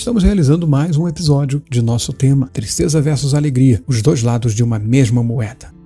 Estamos realizando mais um episódio de nosso tema Tristeza versus Alegria, os dois lados de uma mesma moeda.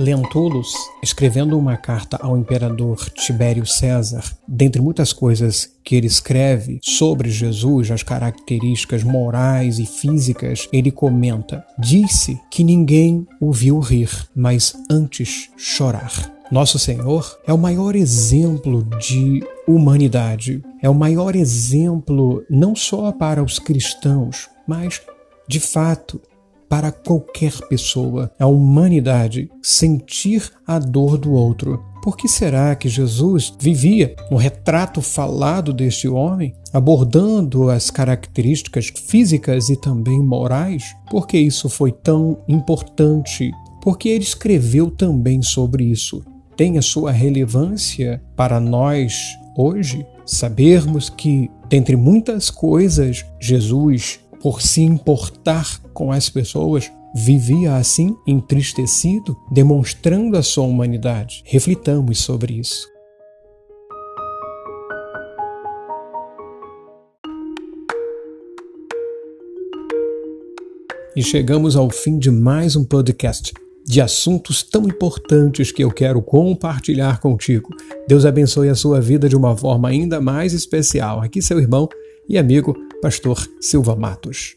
Lentulus, escrevendo uma carta ao imperador Tibério César, dentre muitas coisas que ele escreve sobre Jesus, as características morais e físicas, ele comenta: Disse que ninguém o viu rir, mas antes chorar. Nosso Senhor é o maior exemplo de humanidade, é o maior exemplo não só para os cristãos, mas de fato para qualquer pessoa, a humanidade, sentir a dor do outro. Por que será que Jesus vivia um retrato falado deste homem, abordando as características físicas e também morais? Por que isso foi tão importante? Porque ele escreveu também sobre isso. Tem a sua relevância para nós hoje sabermos que, dentre muitas coisas, Jesus por se importar com as pessoas, vivia assim entristecido, demonstrando a sua humanidade. Reflitamos sobre isso. E chegamos ao fim de mais um podcast de assuntos tão importantes que eu quero compartilhar contigo. Deus abençoe a sua vida de uma forma ainda mais especial. Aqui seu irmão e amigo Pastor Silva Matos.